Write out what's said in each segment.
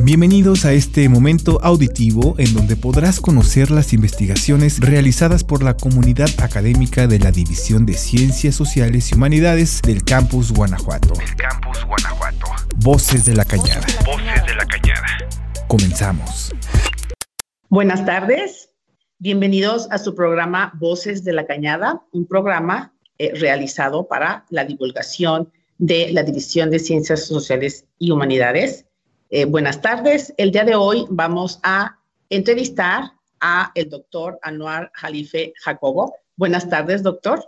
Bienvenidos a este momento auditivo en donde podrás conocer las investigaciones realizadas por la comunidad académica de la División de Ciencias Sociales y Humanidades del Campus Guanajuato. Campus Guanajuato. Voces de la Cañada. Voces de la Cañada. Comenzamos. Buenas tardes. Bienvenidos a su programa Voces de la Cañada, un programa eh, realizado para la divulgación de la División de Ciencias Sociales y Humanidades eh, buenas tardes. El día de hoy vamos a entrevistar a el doctor Anuar Jalife Jacobo. Buenas tardes, doctor.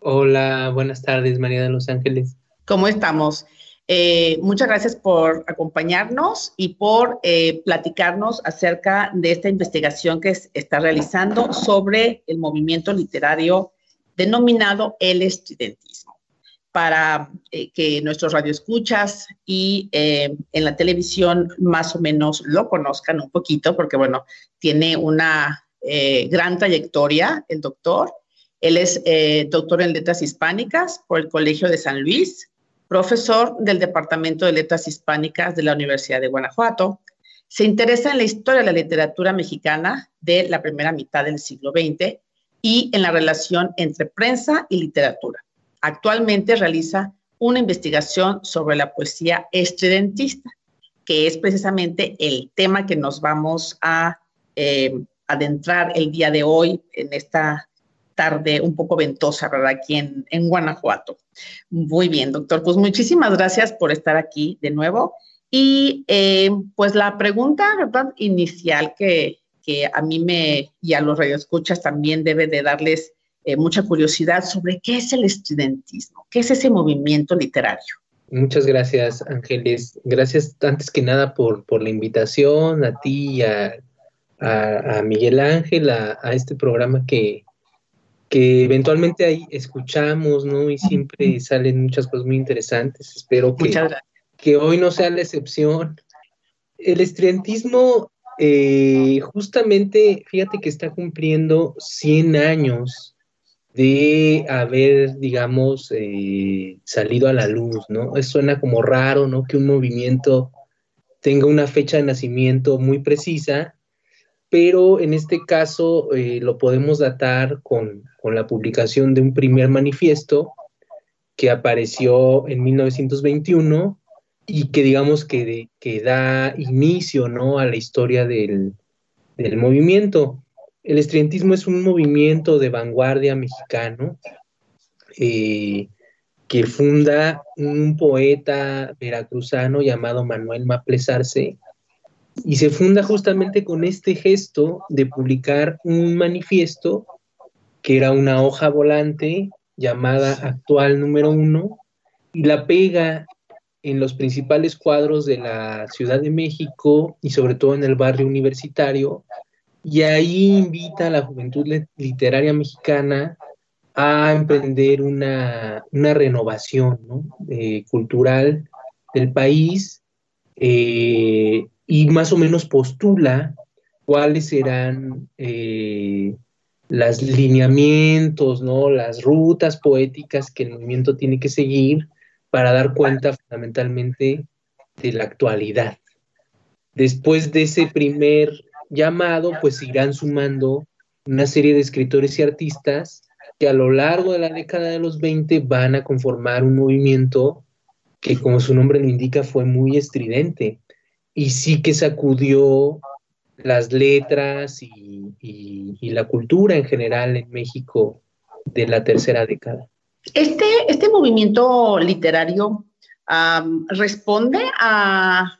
Hola, buenas tardes, María de los Ángeles. ¿Cómo estamos? Eh, muchas gracias por acompañarnos y por eh, platicarnos acerca de esta investigación que está realizando sobre el movimiento literario denominado el estudiantismo para eh, que nuestros radioescuchas y eh, en la televisión más o menos lo conozcan un poquito, porque bueno, tiene una eh, gran trayectoria el doctor. Él es doctor en letras hispánicas por el Colegio de San Luis, profesor del Departamento de Letras Hispánicas de la Universidad de Guanajuato. Se interesa en la historia de la literatura mexicana de la primera mitad del siglo XX y en la relación entre prensa y literatura Actualmente realiza una investigación sobre la poesía estridentista, que es precisamente el tema que nos vamos a eh, adentrar el día de hoy en esta tarde un poco ventosa, ¿verdad? Aquí en, Guanajuato. Muy bien, doctor. Pues muchísimas gracias por estar aquí de nuevo. Y eh, pues la pregunta, ¿verdad? Inicial que, que a mí me y a los radioescuchas también debe de darles eh, mucha curiosidad sobre qué es el estudiantismo, qué es ese movimiento literario. Muchas gracias, Ángeles. Gracias antes que nada por, por la invitación, a ti y a, Miguel Ángel, a, este programa que, que eventualmente ahí escuchamos, ¿no? Y siempre salen muchas cosas muy interesantes. Espero que, que hoy no sea la excepción. El estudiantismo, eh, justamente, fíjate que está cumpliendo 100 años de haber, digamos, eh, salido a la luz, ¿no? Eso suena como raro, ¿no? Que un movimiento tenga una fecha de nacimiento muy precisa, pero en este caso eh, lo podemos datar con, la publicación de un primer manifiesto que apareció en 1921 y que digamos que, que da inicio, ¿no? A la historia del, del movimiento. El estudiantismo es un movimiento de vanguardia mexicano eh, que funda un poeta veracruzano llamado Manuel Maplesarse y se funda justamente con este gesto de publicar un manifiesto que era una hoja volante llamada actual número uno y la pega en los principales cuadros de la Ciudad de México y sobre todo en el barrio universitario y ahí invita a la juventud literaria mexicana a emprender una, renovación eh, cultural del país eh, y más o menos postula cuáles serán eh, los lineamientos, ¿no? las rutas poéticas que el movimiento tiene que seguir para dar cuenta fundamentalmente de la actualidad. Después de ese primer llamado, pues irán sumando una serie de escritores y artistas que a lo largo de la década de los 20 van a conformar un movimiento que, como su nombre lo indica, fue muy estridente y sí que sacudió las letras y, la cultura en general en México de la tercera década. Este, este movimiento literario responde a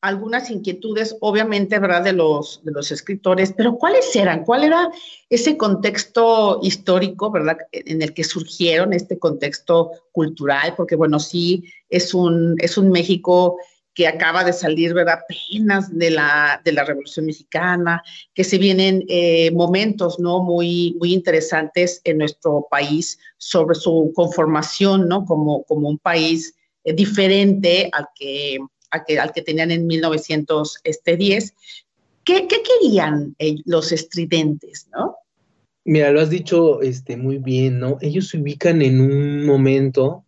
algunas inquietudes, obviamente, ¿verdad?, de los, de los escritores, pero ¿cuáles eran? ¿Cuál era ese contexto histórico, ¿verdad?, en el que surgieron, este contexto cultural, porque, bueno, sí, es un, es un México que acaba de salir, ¿verdad?, apenas de la, de la Revolución Mexicana, que se vienen eh, momentos, ¿no?, muy, muy interesantes en nuestro país sobre su conformación, ¿no?, como, como un país eh, diferente al que al que tenían en 1910. Este, ¿Qué, qué querían eh, los estridentes, no? Mira, lo has dicho este, muy bien, ¿no? Ellos se ubican en un momento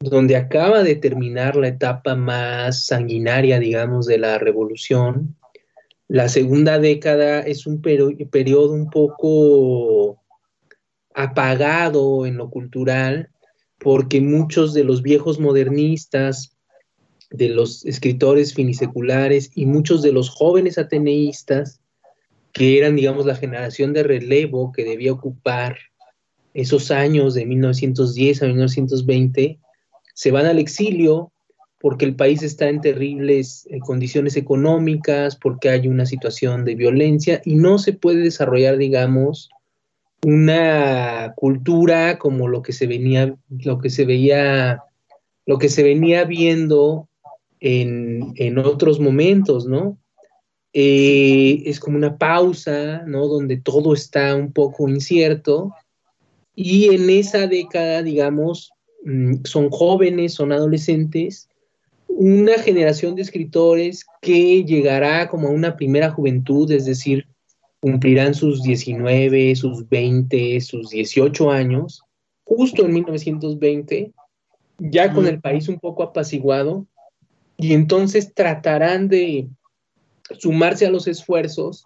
donde acaba de terminar la etapa más sanguinaria, digamos, de la revolución. La segunda década es un periodo un poco apagado en lo cultural, porque muchos de los viejos modernistas, de los escritores finiseculares y muchos de los jóvenes ateneístas, que eran, digamos, la generación de relevo que debía ocupar esos años de 1910 a 1920, se van al exilio porque el país está en terribles eh, condiciones económicas, porque hay una situación de violencia y no se puede desarrollar, digamos, una cultura como lo que se venía, lo que se veía, lo que se venía viendo en, en otros momentos, ¿no? Eh, es como una pausa, ¿no? Donde todo está un poco incierto. Y en esa década, digamos, mm, son jóvenes, son adolescentes, una generación de escritores que llegará como a una primera juventud, es decir, cumplirán sus 19, sus 20, sus 18 años, justo en 1920, ya con el país un poco apaciguado, y entonces tratarán de sumarse a los esfuerzos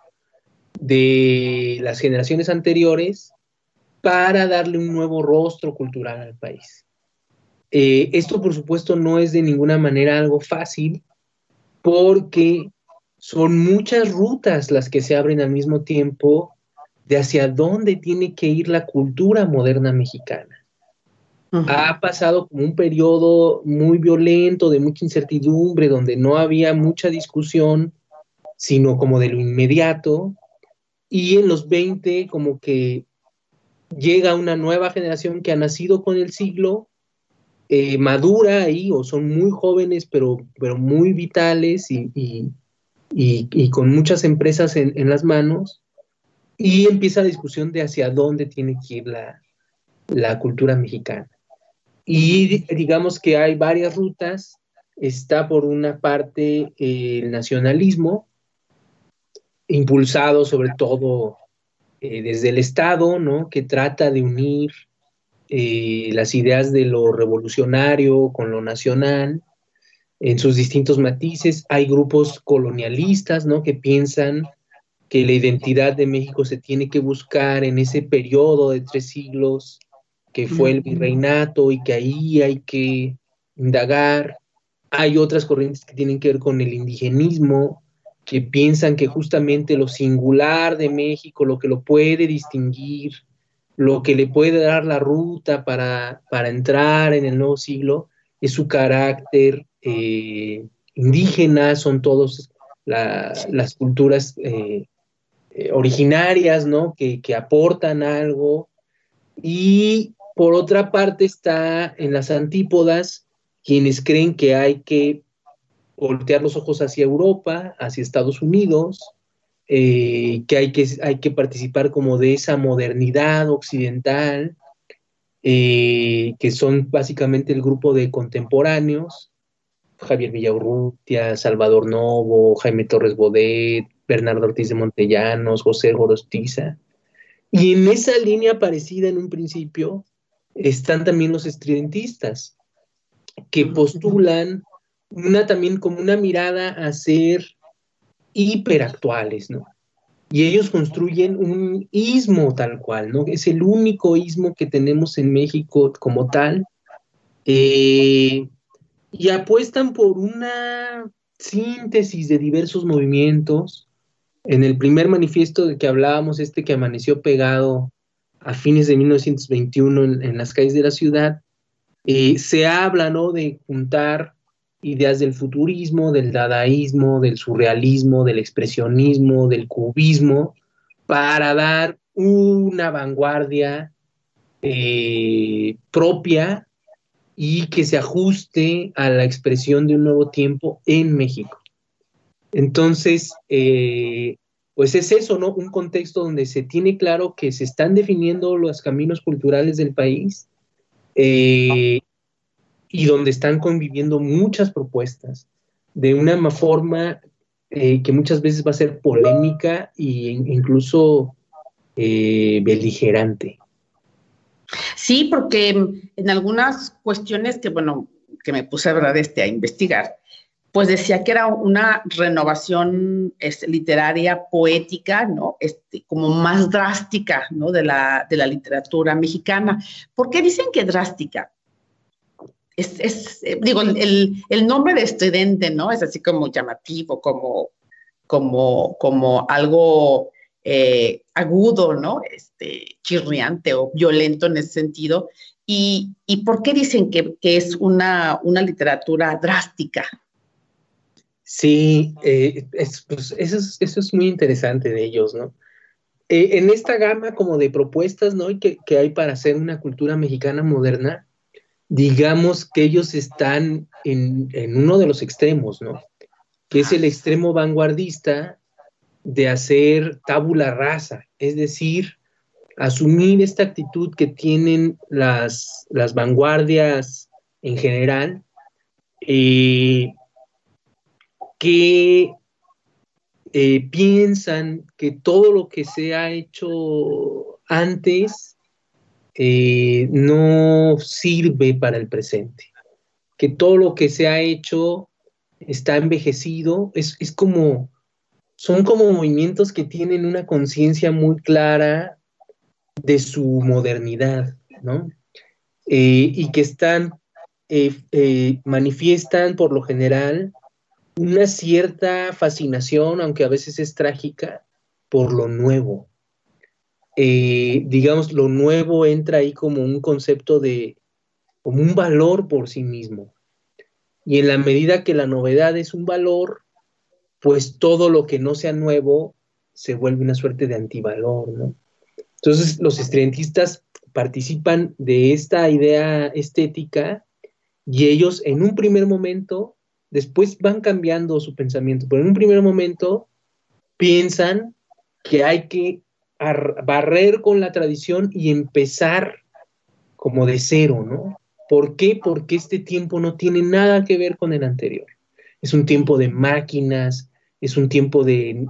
de las generaciones anteriores para darle un nuevo rostro cultural al país. Eh, esto, por supuesto, no es de ninguna manera algo fácil porque son muchas rutas las que se abren al mismo tiempo de hacia dónde tiene que ir la cultura moderna mexicana. Ha pasado como un periodo muy violento, de mucha incertidumbre, donde no había mucha discusión sino como de lo inmediato. Y en los 20 como que llega una nueva generación que ha nacido con el siglo, eh, madura ahí, o son muy jóvenes, pero, pero muy vitales y, y, con muchas empresas en, en, las manos, y empieza la discusión de hacia dónde tiene que ir la, la cultura mexicana. Y digamos que hay varias rutas. Está por una parte el nacionalismo, impulsado sobre todo eh, desde el Estado, ¿no? que trata de unir eh, las ideas de lo revolucionario con lo nacional en sus distintos matices. Hay grupos colonialistas ¿no? que piensan que la identidad de México se tiene que buscar en ese periodo de tres siglos que fue el virreinato y que ahí hay que indagar. Hay otras corrientes que tienen que ver con el indigenismo, que piensan que justamente lo singular de México, lo que lo puede distinguir, lo que le puede dar la ruta para, entrar en el nuevo siglo, es su carácter eh, indígena, son todas las culturas eh, eh, originarias, ¿no? Que, que aportan algo. Y por otra parte está en las antípodas quienes creen que hay que voltear los ojos hacia Europa, hacia Estados Unidos, eh, que, hay que hay que participar como de esa modernidad occidental, eh, que son básicamente el grupo de contemporáneos, Javier Villaurrutia, Salvador Novo, Jaime Torres Bodet, Bernardo Ortiz de Montellanos, José Gorostiza. Y en esa línea parecida en un principio están también los estridentistas, que postulan una también como una mirada a ser hiperactuales, ¿no? Y ellos construyen un ismo tal cual, ¿no? Es el único ismo que tenemos en México como tal. Eh, y apuestan por una síntesis de diversos movimientos. En el primer manifiesto de que hablábamos, este que amaneció pegado a fines de 1921 en, las calles de la ciudad, se habla. De juntar ideas del futurismo, del dadaísmo, del surrealismo, del expresionismo, del cubismo, para dar una vanguardia eh, propia y que se ajuste a la expresión de un nuevo tiempo en México. Entonces, eh, pues es eso, ¿no? Un contexto donde se tiene claro que se están definiendo los caminos culturales del país, eh, y donde están conviviendo muchas propuestas de una forma eh, que muchas veces va a ser polémica e incluso eh, beligerante. Sí, porque en algunas cuestiones que, bueno, que me puse, este, a investigar, pues decía que era una renovación literaria, poética, ¿no? Este, como más drástica, ¿no? De la, de la literatura mexicana. ¿Por qué dicen que drástica? Es, eh, digo, el, el, nombre de estridente, ¿no? Es así como llamativo, como, como, como algo eh, agudo, ¿no? Este, chirriante o violento en ese sentido. ¿Y, y por qué dicen que, que es una, una literatura drástica? Sí, eh, pues, eso, es, es, muy interesante de ellos, ¿no? Eh, en esta gama como de propuestas, ¿no? Que, que, hay para hacer una cultura mexicana moderna, digamos que ellos están en, en, uno de los extremos, ¿no? Que es el extremo vanguardista de hacer tabula rasa, es decir, asumir esta actitud que tienen las, las vanguardias en general, eh, que eh, piensan que todo lo que se ha hecho antes eh, no sirve para el presente, que todo lo que se ha hecho está envejecido, es, como, son como movimientos que tienen una conciencia muy clara de su modernidad, ¿no? Eh, y que están, manifiestan por lo general una cierta fascinación, aunque a veces es trágica, por lo nuevo. Eh, digamos, lo nuevo entra ahí como un concepto de, como un valor por sí mismo. Y en la medida que la novedad es un valor, pues todo lo que no sea nuevo se vuelve una suerte de antivalor, ¿no? Entonces, los estudiantistas participan de esta idea estética y ellos en un primer momento después van cambiando su pensamiento, pero en un primer momento piensan que hay que barrer con la tradición y empezar como de cero, ¿no? ¿Por qué? Porque este tiempo no tiene nada que ver con el anterior. Es un tiempo de máquinas, es un tiempo de,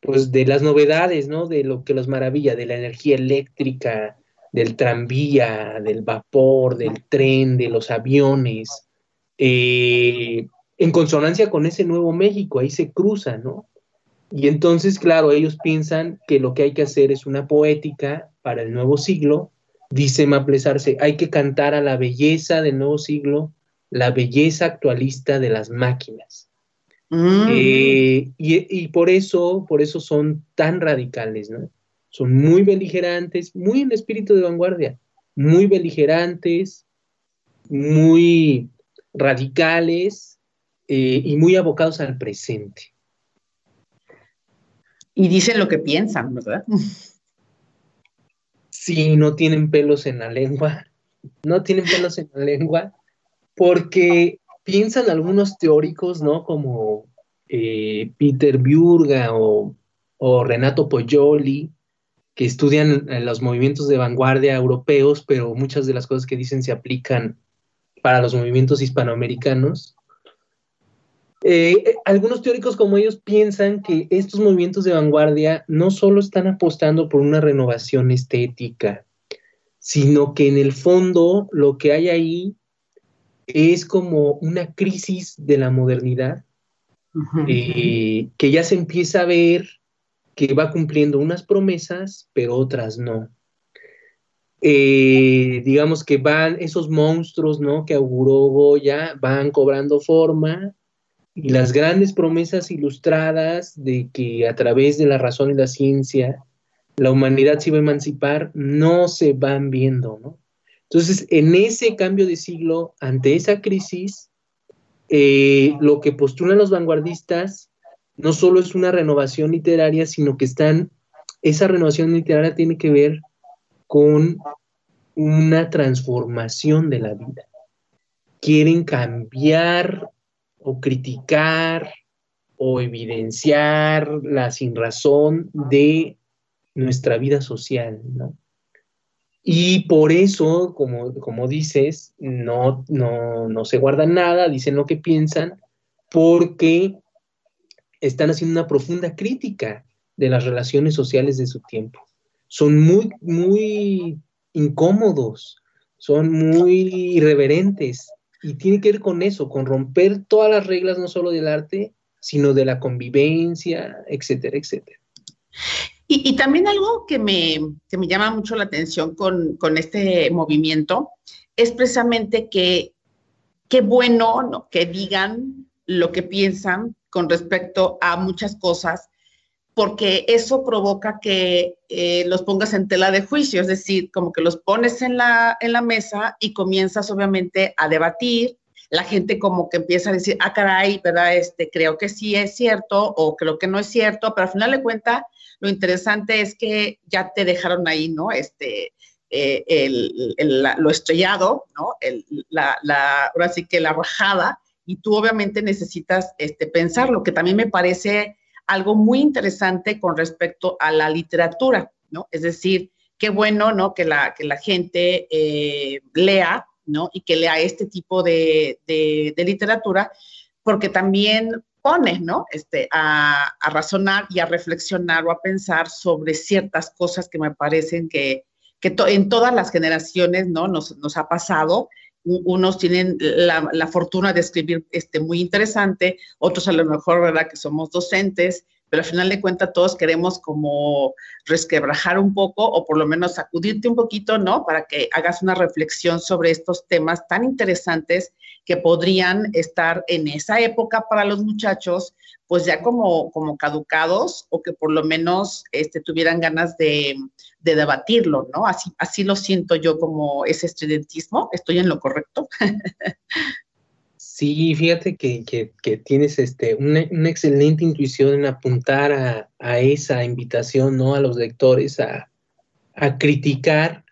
pues, de las novedades, ¿no? De lo que los maravilla, de la energía eléctrica, del tranvía, del vapor, del tren, de los aviones. Eh, en consonancia con ese nuevo México, ahí se cruza, ¿no? Y entonces, claro, ellos piensan que lo que hay que hacer es una poética para el nuevo siglo, dice Maplesarse, hay que cantar a la belleza del nuevo siglo, la belleza actualista de las máquinas. Mm. Eh, y, y, por eso, por eso son tan radicales, ¿no? Son muy beligerantes, muy en espíritu de vanguardia, muy beligerantes, muy radicales, eh, y muy abocados al presente. Y dicen lo que piensan, ¿verdad? Sí, no tienen pelos en la lengua, no tienen pelos en la lengua, porque piensan algunos teóricos, ¿no? Como eh, Peter Biurga o, o, Renato Poyoli, que estudian los movimientos de vanguardia europeos, pero muchas de las cosas que dicen se aplican para los movimientos hispanoamericanos. Eh, eh, algunos teóricos como ellos piensan que estos movimientos de vanguardia no solo están apostando por una renovación estética, sino que en el fondo lo que hay ahí es como una crisis de la modernidad, eh, que ya se empieza a ver que va cumpliendo unas promesas, pero otras no. digamos que van esos monstruos, ¿no? Que auguró Goya, van cobrando forma y las grandes promesas ilustradas de que a través de la razón y la ciencia la humanidad se va a emancipar no se van viendo, ¿no? Entonces, en ese cambio de siglo, ante esa crisis, eh, lo que postulan los vanguardistas no solo es una renovación literaria, sino que están, esa renovación literaria tiene que ver con una transformación de la vida. Quieren cambiar o criticar o evidenciar la sinrazón de nuestra vida social, ¿no? Y por eso, como, como dices, no, no, no se guardan nada, dicen lo que piensan, porque están haciendo una profunda crítica de las relaciones sociales de su tiempo. Son muy, muy incómodos, son muy irreverentes y tiene que ver con eso, con romper todas las reglas no solo del arte, sino de la convivencia, etcétera, etcétera. Y, también algo que me, me, llama mucho la atención con, con, este movimiento es precisamente que qué bueno que digan lo que piensan con respecto a muchas cosas, porque eso provoca que eh, los pongas en tela de juicio, es decir, como que los pones en la, en la mesa y comienzas obviamente a debatir, la gente como que empieza a decir, ah, caray, ¿verdad? Este, creo que sí es cierto o creo que no es cierto, pero al final de cuentas, lo interesante es que ya te dejaron ahí, ¿no? Este, eh, el, lo estrellado, ¿no? la, la, ahora sí que la rajada, y tú obviamente necesitas este, pensar, lo que también me parece algo muy interesante con respecto a la literatura, ¿no? Es decir, qué bueno, ¿no? Que la, que la gente eh, lea, ¿no? Y que lea este tipo de, de, literatura, porque también pone, ¿no? Este, a, a, razonar y a reflexionar o a pensar sobre ciertas cosas que me parecen que, que en todas las generaciones, ¿no? Nos, nos ha pasado unos tienen la, fortuna de escribir este, muy interesante, otros a lo mejor, ¿verdad? Que somos docentes, pero al final de cuentas todos queremos como resquebrajar un poco o por lo menos sacudirte un poquito, ¿no? Para que hagas una reflexión sobre estos temas tan interesantes que podrían estar en esa época para los muchachos, pues ya como, como caducados o que por lo menos este, tuvieran ganas de, de debatirlo, ¿no? Así, así lo siento yo como ese estudiantismo. ¿Estoy en lo correcto? Sí, fíjate que, tienes este, una, excelente intuición en apuntar a, esa invitación, ¿no? A los lectores a, a, criticar,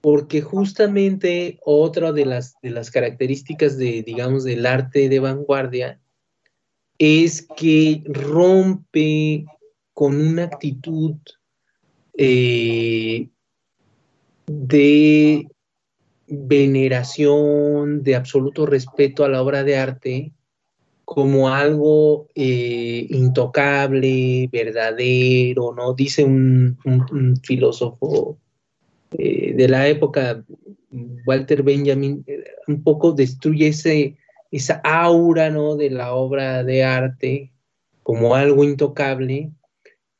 porque justamente otra de las, de las características de, digamos, del arte de vanguardia es que rompe con una actitud eh, de veneración, de absoluto respeto a la obra de arte como algo eh, intocable, verdadero, ¿no? Dice un, filósofo eh, de la época, Walter Benjamin, un poco destruye ese, esa aura, ¿no? De la obra de arte como algo intocable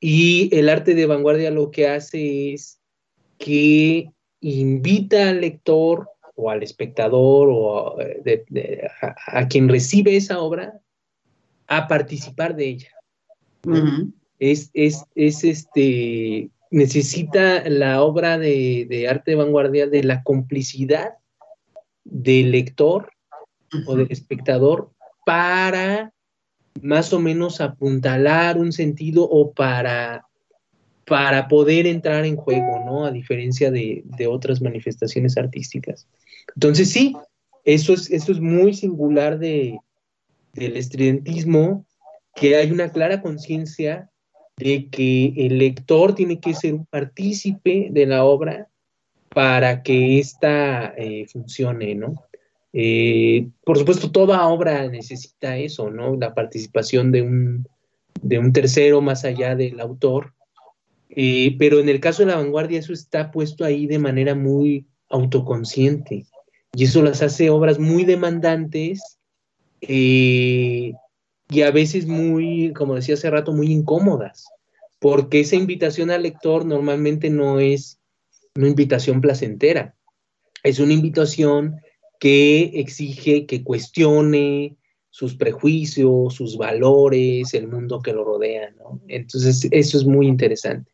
y el arte de vanguardia lo que hace es que invita al lector o al espectador o a, quien recibe esa obra a participar de ella. es, es, este, necesita la obra de, arte de vanguardia de la complicidad del lector o del espectador para más o menos apuntalar un sentido o para, para poder entrar en juego, ¿no? A diferencia de, otras manifestaciones artísticas. Entonces, sí, eso es, eso es muy singular de, del estridentismo, que hay una clara conciencia de que el lector tiene que ser un partícipe de la obra para que ésta eh, funcione, ¿no? Eh, por supuesto, toda obra necesita eso, ¿no? La participación de un, de un tercero más allá del autor. Eh, pero en el caso de la vanguardia, eso está puesto ahí de manera muy autoconsciente. Y eso las hace obras muy demandantes eh, y a veces muy, como decía hace rato, muy incómodas. Porque esa invitación al lector normalmente no es una invitación placentera. Es una invitación que exige que cuestione sus prejuicios, sus valores, el mundo que lo rodea. Entonces, eso es muy interesante.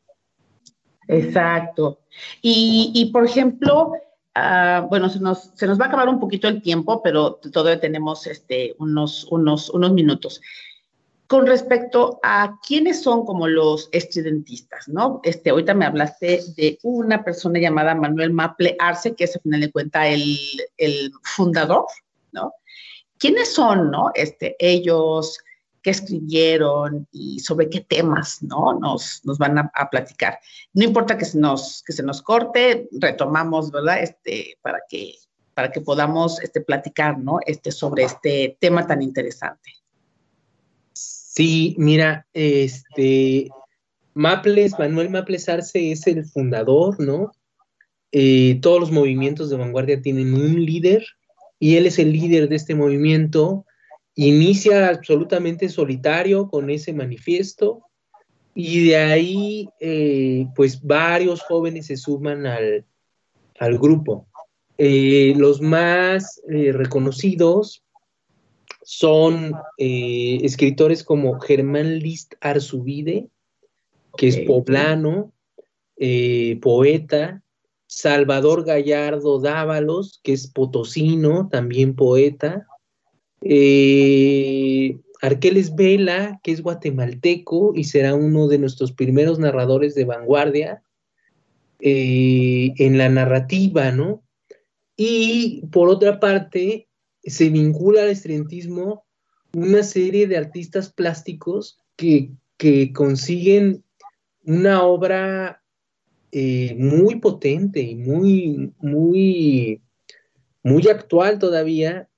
Exacto. Y, por ejemplo, ah, bueno, se nos, va a acabar un poquito el tiempo, pero todavía tenemos este, unos, unos, unos minutos con respecto a quiénes son como los estudiantistas, ¿no? Este, ahorita me hablaste de una persona llamada Manuel Maple Arce, que es al final de cuentas el, el, fundador, ¿no? ¿Quiénes son, no? Este, ellos, qué escribieron y sobre qué temas, ¿no? Nos, van a, a, platicar. No importa que se nos, que se nos corte, retomamos, ¿verdad? Este, para que, para que podamos este, platicar, ¿no? Este, sobre este tema tan interesante. Sí, mira, este, Maples, Manuel Maples Arce es el fundador, ¿no? eh, todos los movimientos de vanguardia tienen un líder y él es el líder de este movimiento. Inicia absolutamente solitario con ese manifiesto y de ahí, eh, pues varios jóvenes se suman al, grupo. Eh, los más reconocidos son escritores como Germán List Arzubide, que es poblano, poeta, Salvador Gallardo Dávalos, que es potosino, también poeta. Eh, Arqueles Vela, que es guatemalteco y será uno de nuestros primeros narradores de vanguardia eh, en la narrativa, ¿no? Y por otra parte, se vincula al estudiantismo una serie de artistas plásticos que, que consiguen una obra eh, muy potente y muy, muy, muy actual todavía,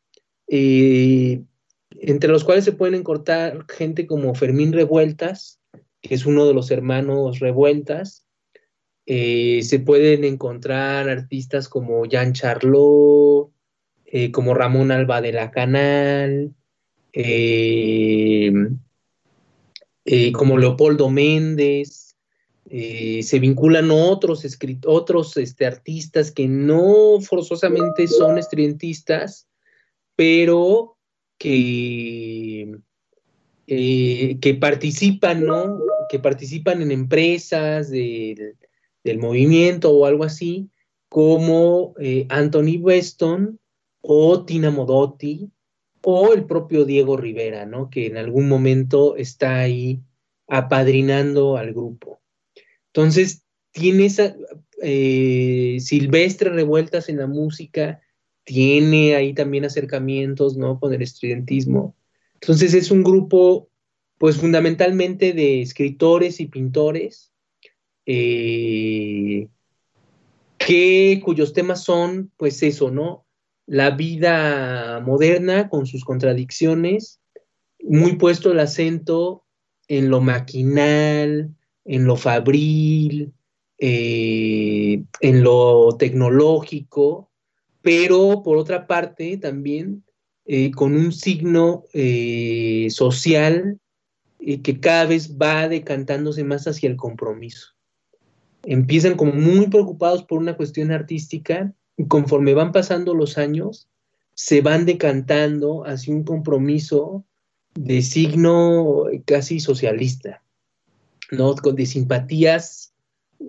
eh, entre los cuales se pueden encontrar gente como Fermín Revueltas, que es uno de los hermanos Revueltas. Eh, se pueden encontrar artistas como Jean Charlot, como Ramón Alba de la Canal, como Leopoldo Méndez, eh, se vinculan otros, otros este, artistas que no forzosamente son estridentistas, pero que, eh, que participan, ¿no? Que participan en empresas del, movimiento o algo así, como eh, Anthony Weston o Tina Modotti o el propio Diego Rivera, ¿no? Que en algún momento está ahí apadrinando al grupo. Entonces, tiene esa eh, silvestre revueltas en la música, tiene ahí también acercamientos, ¿no? Con el estudiantismo. Entonces, es un grupo, pues fundamentalmente de escritores y pintores, eh, que, cuyos temas son, pues eso, ¿no? La vida moderna con sus contradicciones, muy puesto el acento en lo maquinal, en lo fabril, eh, en lo tecnológico, pero por otra parte también eh, con un signo eh, social que cada vez va decantándose más hacia el compromiso. Empiezan como muy preocupados por una cuestión artística y conforme van pasando los años, se van decantando hacia un compromiso de signo casi socialista. ¿no? De simpatías,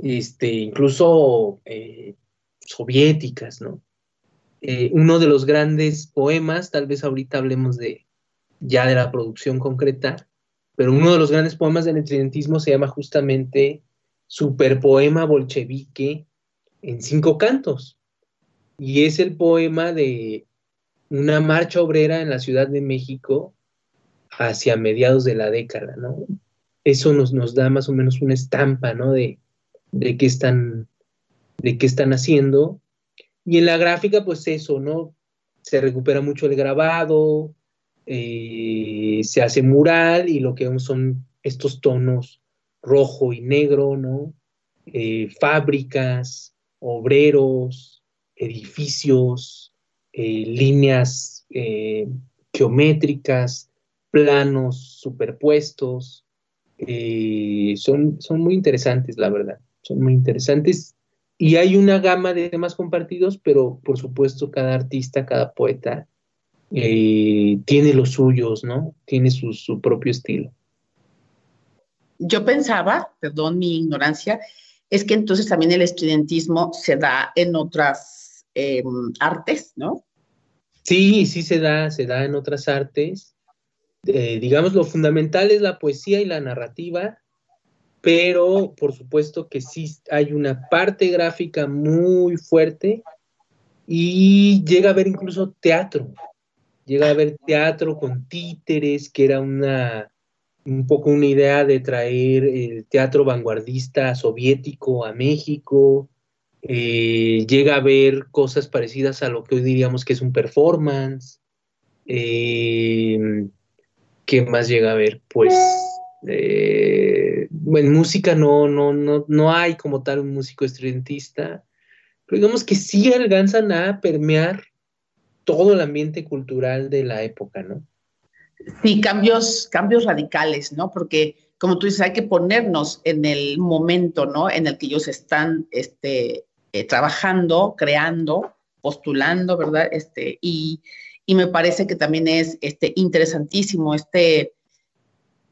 este, incluso eh, soviéticas, ¿no? Eh, uno de los grandes poemas, tal vez ahorita hablemos de ya de la producción concreta, pero uno de los grandes poemas del estudiantismo se llama justamente Superpoema Bolchevique en cinco cantos. Y es el poema de una marcha obrera en la Ciudad de México hacia mediados de la década, ¿no? eso nos, nos da más o menos una estampa, ¿no? De, de, qué están, de qué están haciendo. Y en la gráfica, pues eso, ¿no? Se recupera mucho el grabado, eh, se hace mural y lo que vemos son estos tonos rojo y negro, ¿no? Eh, fábricas, obreros, edificios, eh, líneas geométricas, planos superpuestos, son, son muy interesantes, la verdad, son muy interesantes. Y hay una gama de temas compartidos, pero por supuesto cada artista, cada poeta eh, tiene los suyos, ¿no? Tiene su, su, propio estilo. Yo pensaba, perdón mi ignorancia, es que entonces también el estudiantismo se da en otras em, artes, ¿no? Sí, sí se da, se da en otras artes. Eh, digamos, lo fundamental es la poesía y la narrativa, pero por supuesto que sí hay una parte gráfica muy fuerte y llega a haber incluso teatro, llega a haber teatro con títeres, que era una un poco una idea de traer el teatro vanguardista soviético a México, eh, llega a haber cosas parecidas a lo que hoy diríamos que es un performance. Eh, ¿qué más llega a ver? Pues eh, en música no, no, no, no hay como tal un músico estridentista. pero digamos que sí alcanzan a permear todo el ambiente cultural de la época, ¿no? Sí, cambios, cambios radicales, ¿no? Porque, como tú dices, hay que ponernos en el momento, ¿no? En el que ellos están este, eh, trabajando, creando, postulando, ¿verdad? Este, y, y me parece que también es este, interesantísimo este,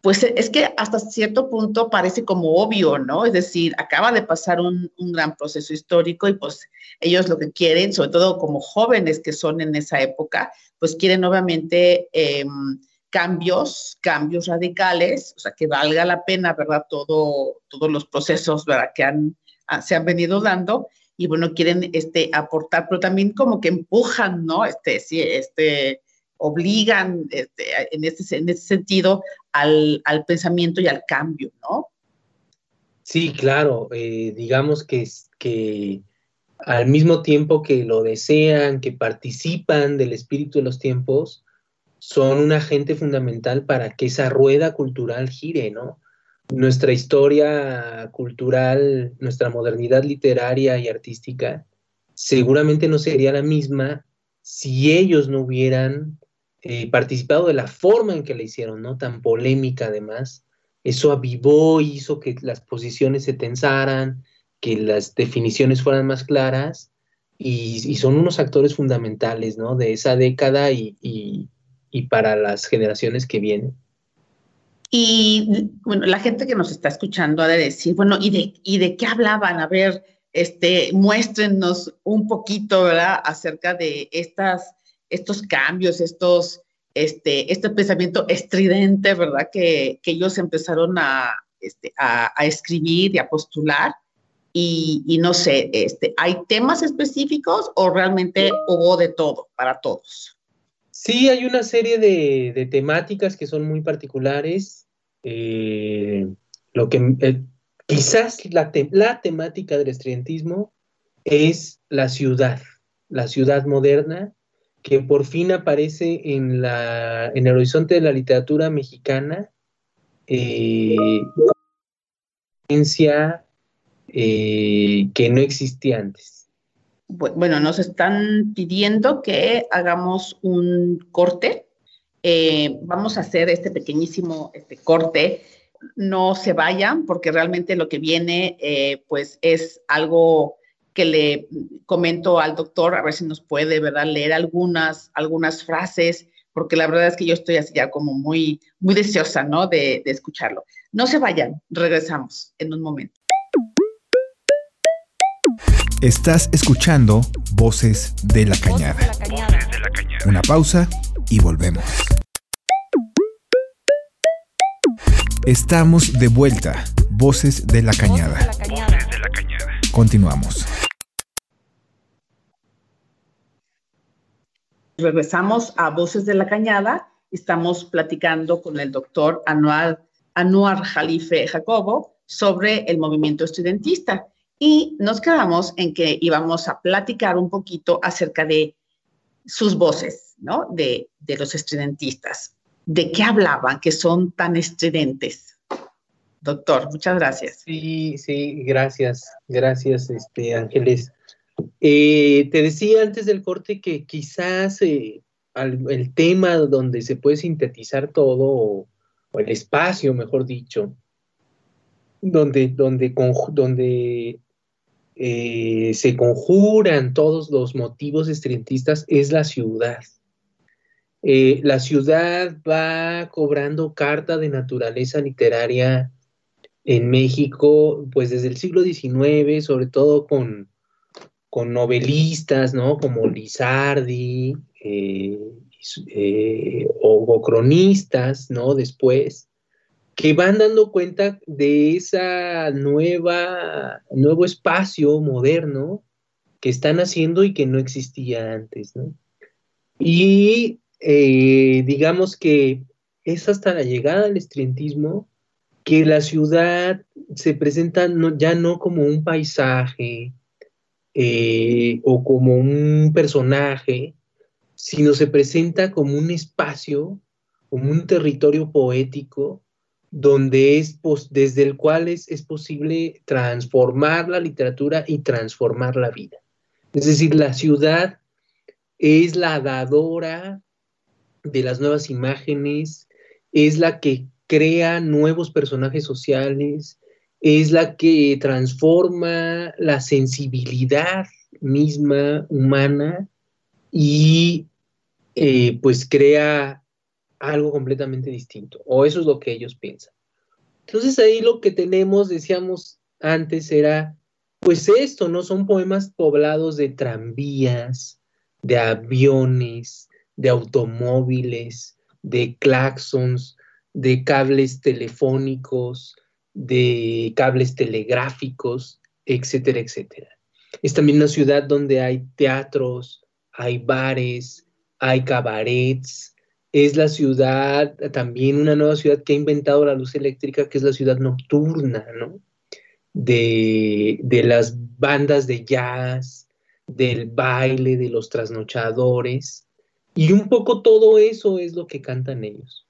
pues es que hasta cierto punto parece como obvio, ¿no? Es decir, acaba de pasar un, gran proceso histórico y pues ellos lo que quieren, sobre todo como jóvenes que son en esa época, pues quieren obviamente eh, cambios, cambios radicales, o sea, que valga la pena, ¿verdad? Todo, todos los procesos. Que han, se han venido dando y bueno, quieren este, aportar, pero también como que empujan, ¿no? Este, sí, este, obligan este, en, ese, en sentido al, al, pensamiento y al cambio, ¿no? Sí, claro, eh, digamos que, que al mismo tiempo que lo desean, que participan del espíritu de los tiempos, son un agente fundamental para que esa rueda cultural gire, ¿no? Nuestra historia cultural, nuestra modernidad literaria y artística, seguramente no sería la misma si ellos no hubieran eh, participado de la forma en que la hicieron, ¿no? Tan polémica además. Eso avivó, hizo que las posiciones se tensaran, que las definiciones fueran más claras y, son unos actores fundamentales, ¿no? De esa década y, y, y para las generaciones que vienen. Y bueno, la gente que nos está escuchando ha de decir, bueno, ¿y de, y de qué hablaban? A ver, este, muéstrenos un poquito, ¿verdad? Acerca de estas estos cambios, estos, este, este pensamiento estridente, ¿verdad? Que, que ellos empezaron a, este, a, a, escribir y a postular. Y, y, no sé, este, ¿hay temas específicos o realmente hubo de todo para todos? Sí, hay una serie de, de temáticas que son muy particulares. Eh, lo que eh, quizás la, te, la temática del estudiantismo es la ciudad, la ciudad moderna, que por fin aparece en, la, en el horizonte de la literatura mexicana, eh, eh, que no existía antes. Bueno, nos están pidiendo que hagamos un corte. Eh, vamos a hacer este pequeñísimo este corte. No se vayan porque realmente lo que viene eh, pues es algo que le comento al doctor a ver si nos puede, ¿verdad?, leer algunas, algunas frases, porque la verdad es que yo estoy así ya como muy, muy deseosa, ¿no?, de, de escucharlo. No se vayan, regresamos en un momento. Estás escuchando Voces de la Cañada. Una pausa y volvemos. Estamos de vuelta. Voces de la Cañada. Continuamos. Regresamos a Voces de la Cañada. Estamos platicando con el doctor Anuar, Anuar Jalife Jacobo sobre el movimiento estudiantista. Y nos quedamos en que íbamos a platicar un poquito acerca de sus voces, ¿no? De, de los estudiantistas. ¿De qué hablaban que son tan estridentes? Doctor, muchas gracias. Sí, sí, gracias, gracias, este, Ángeles. Eh, te decía antes del corte que quizás eh, el tema donde se puede sintetizar todo, o, el espacio, mejor dicho, donde, donde, donde eh, se conjuran todos los motivos estridentistas es la ciudad. La ciudad va cobrando carta de naturaleza literaria en México, pues desde el siglo XIX, sobre todo con, con novelistas, ¿no? Como Lizardi eh, eh, o, cronistas, ¿no? Después, que van dando cuenta de esa nueva, nuevo espacio moderno que están haciendo y que no existía antes, ¿no? Y eh, digamos que es hasta la llegada del estrientismo que la ciudad se presenta no, ya no como un paisaje, eh, o como un personaje, sino se presenta como un espacio, como un territorio poético, donde es desde el cual es, es posible transformar la literatura y transformar la vida. Es decir, la ciudad es la dadora de las nuevas imágenes, es la que crea nuevos personajes sociales, es la que transforma la sensibilidad misma humana y eh, pues crea algo completamente distinto, o eso es lo que ellos piensan. Entonces ahí lo que tenemos, decíamos antes, era pues esto, ¿no? Son poemas poblados de tranvías, de aviones, de automóviles, de claxons, de cables telefónicos, de cables telegráficos, etcétera, etcétera. Es también una ciudad donde hay teatros, hay bares, hay cabarets. Es la ciudad, también una nueva ciudad que ha inventado la luz eléctrica, que es la ciudad nocturna, ¿no? De, de las bandas de jazz, del baile, de los trasnochadores. Y un poco todo eso es lo que cantan ellos.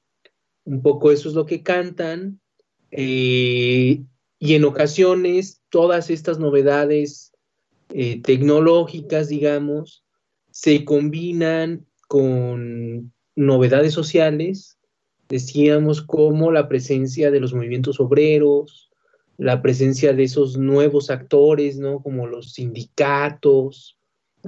Un poco eso es lo que cantan. Eh, y en ocasiones todas estas novedades eh, tecnológicas, digamos, se combinan con novedades sociales, decíamos como la presencia de los movimientos obreros, la presencia de esos nuevos actores, ¿no? Como los sindicatos,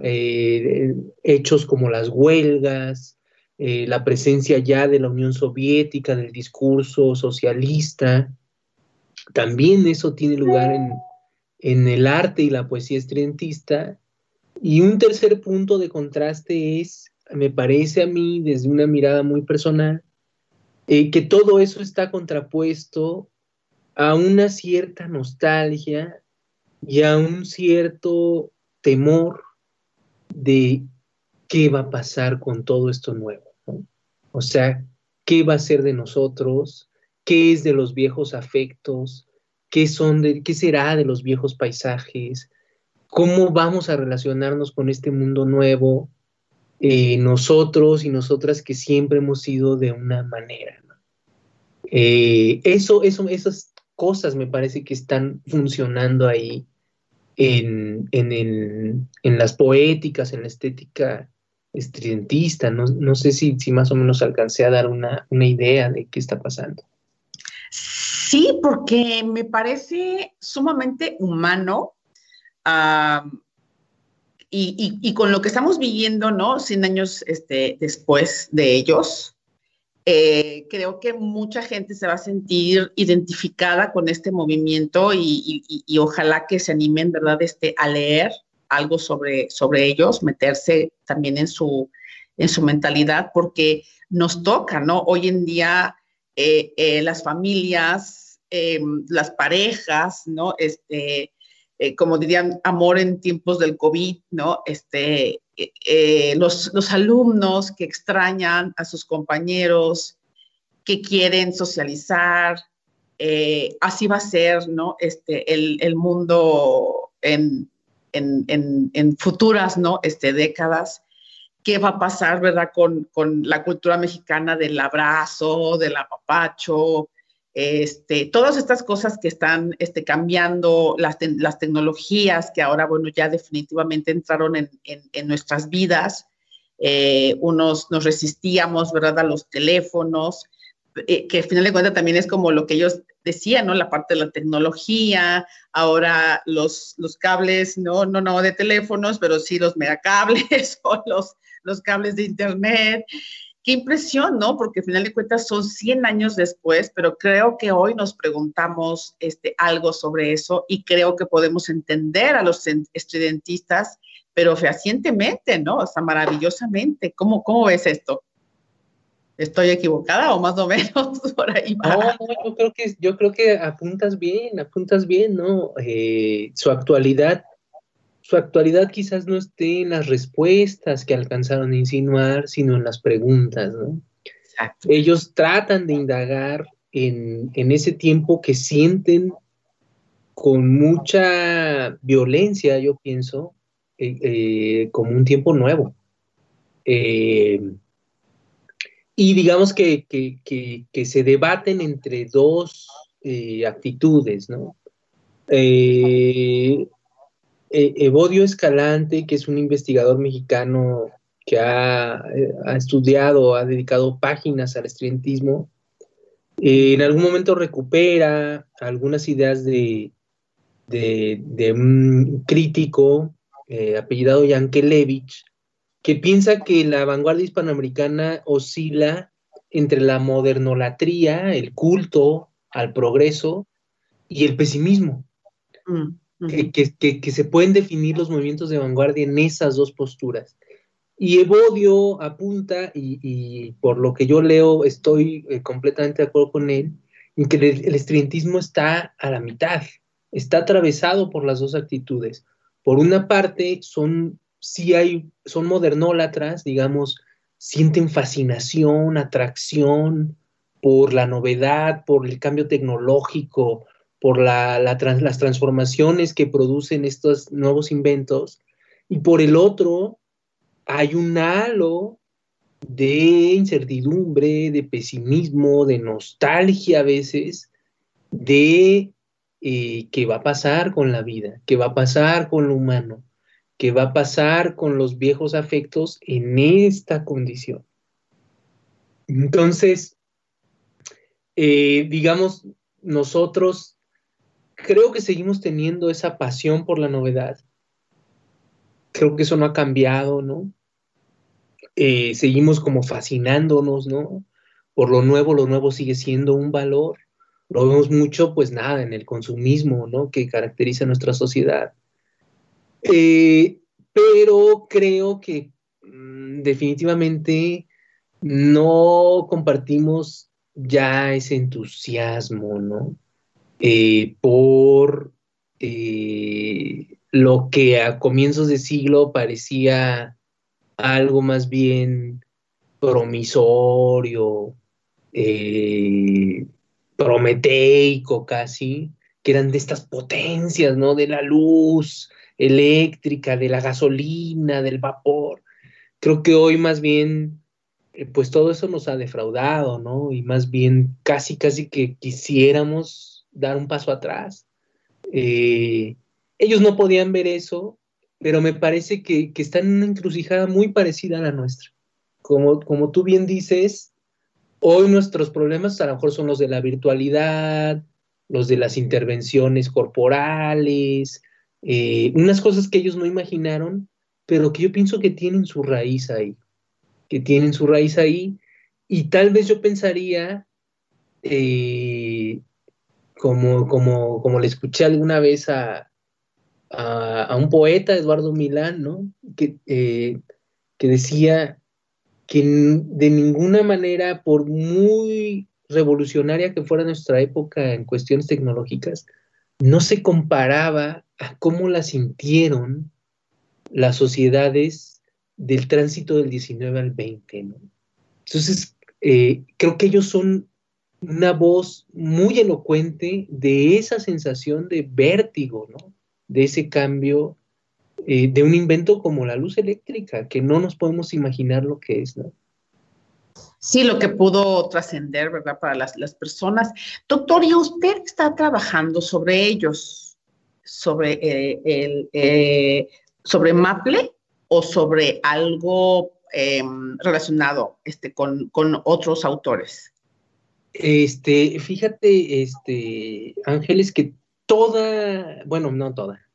eh, hechos como las huelgas, eh, la presencia ya de la Unión Soviética, del discurso socialista. También eso tiene lugar en, en el arte y la poesía estridentista. Y un tercer punto de contraste es, me parece a mí, desde una mirada muy personal, eh, que todo eso está contrapuesto a una cierta nostalgia y a un cierto temor de qué va a pasar con todo esto nuevo. O sea, qué va a ser de nosotros, qué es de los viejos afectos, qué, son de, qué será de los viejos paisajes, cómo vamos a relacionarnos con este mundo nuevo, eh, nosotros y nosotras que siempre hemos sido de una manera. Eh, eso, eso, esas cosas me parece que están funcionando ahí en, en, las poéticas, en la estética estridentista. No, sé si, si, más o menos alcancé a dar una, una idea de qué está pasando. Sí, porque me parece sumamente humano y, con lo que estamos viviendo, ¿no? 100 años este, después de ellos, eh, creo que mucha gente se va a sentir identificada con este movimiento y, ojalá que se animen, ¿verdad?, este, a leer algo sobre, sobre ellos, meterse también en su, en su mentalidad, porque nos toca, ¿no? Hoy en día eh, eh, las familias, em, las parejas, ¿no? Este, eh, como dirían, amor en tiempos del COVID, ¿no? Este, los, los, alumnos que extrañan a sus compañeros, que quieren socializar, así va a ser, ¿no? Este, el, el mundo en, en, en, en, futuras, ¿no? Este, décadas qué va a pasar, ¿verdad? Con, la cultura mexicana del abrazo, del apapacho, este, todas estas cosas que están este, cambiando, las, las, tecnologías que ahora, bueno, ya definitivamente entraron en, nuestras vidas. Eh, unos nos resistíamos, ¿verdad?, a los teléfonos, eh, que al final de cuentas también es como lo que ellos decían, ¿no? La parte de la tecnología, ahora los, los cables, no, no, no de teléfonos, pero sí los megacables o los, los cables de internet. Qué impresión, ¿no? Porque al final de cuentas son 100 años después, pero creo que hoy nos preguntamos este, algo sobre eso y creo que podemos entender a los estudiantistas, pero fehacientemente, ¿no? O sea, maravillosamente. ¿Cómo, cómo ves esto? ¿Estoy equivocada o más o menos por ahí va? No, yo creo que, yo creo que apuntas bien, apuntas bien, ¿no? Eh, su actualidad su actualidad quizás no esté en las respuestas que alcanzaron a insinuar, sino en las preguntas, ¿no? Ellos tratan de indagar en, ese tiempo que sienten con mucha violencia, yo pienso, eh, eh, como un tiempo nuevo. Eh, y digamos que, que, se debaten entre dos actitudes, ¿no? eh, Evodio Escalante, que es un investigador mexicano que ha, eh, estudiado, ha dedicado páginas al estudiantismo, eh, en algún momento recupera algunas ideas de, de, un crítico apellidado Yankelevich, que piensa que la vanguardia hispanoamericana oscila entre la modernolatría, el culto al progreso y el pesimismo. Mm, que, se pueden definir los movimientos de vanguardia en esas dos posturas. Y Evodio apunta, y, por lo que yo leo estoy eh, completamente de acuerdo con él, en que el, el estridentismo está a la mitad, está atravesado por las dos actitudes. Por una parte, son sí hay, son modernólatras, digamos, sienten fascinación, atracción por la novedad, por el cambio tecnológico, por la, las transformaciones que producen estos nuevos inventos, y por el otro hay un halo de incertidumbre, de pesimismo, de nostalgia a veces, de eh, qué va a pasar con la vida, qué va a pasar con lo humano qué va a pasar con los viejos afectos en esta condición. Entonces, eh, digamos, nosotros creo que seguimos teniendo esa pasión por la novedad. Creo que eso no ha cambiado, ¿no? Eh, seguimos como fascinándonos, ¿no? Por lo nuevo, lo nuevo sigue siendo un valor. Lo vemos mucho, pues nada, en el consumismo, ¿no? Que caracteriza nuestra sociedad. Eh, pero creo que mm, definitivamente no compartimos ya ese entusiasmo, ¿no? Eh, por eh, lo que a comienzos de siglo parecía algo más bien promisorio, prometeico casi, que eran de estas potencias, ¿no? De la luz, eléctrica, de la gasolina, del vapor. Creo que hoy más bien, eh, pues todo eso nos ha defraudado, ¿no? Y más bien casi, casi que quisiéramos dar un paso atrás. Eh, ellos no podían ver eso, pero me parece que, están en una encrucijada muy parecida a la nuestra. Como, como tú bien dices, hoy nuestros problemas a lo mejor son los de la virtualidad, los de las intervenciones corporales, eh, unas cosas que ellos no imaginaron, pero que yo pienso que tienen su raíz ahí, que tienen su raíz ahí, y tal vez yo pensaría, eh, como, como, como le escuché alguna vez a, a, un poeta, Eduardo Milán, ¿no? que, eh, que decía que de ninguna manera, por muy revolucionaria que fuera nuestra época en cuestiones tecnológicas, no se comparaba a cómo la sintieron las sociedades del tránsito del 19 al 20. ¿no? Entonces, eh, creo que ellos son una voz muy elocuente de esa sensación de vértigo, ¿no? de ese cambio eh, de un invento como la luz eléctrica, que no nos podemos imaginar lo que es. ¿no? sí, lo que pudo trascender, ¿verdad? Para las, las, personas. Doctor, ¿y usted está trabajando sobre ellos? ¿Sobre, eh, el, eh, sobre Maple o sobre algo em, relacionado este, con, con, otros autores? Este, fíjate, este, Ángeles, que toda, bueno, no toda,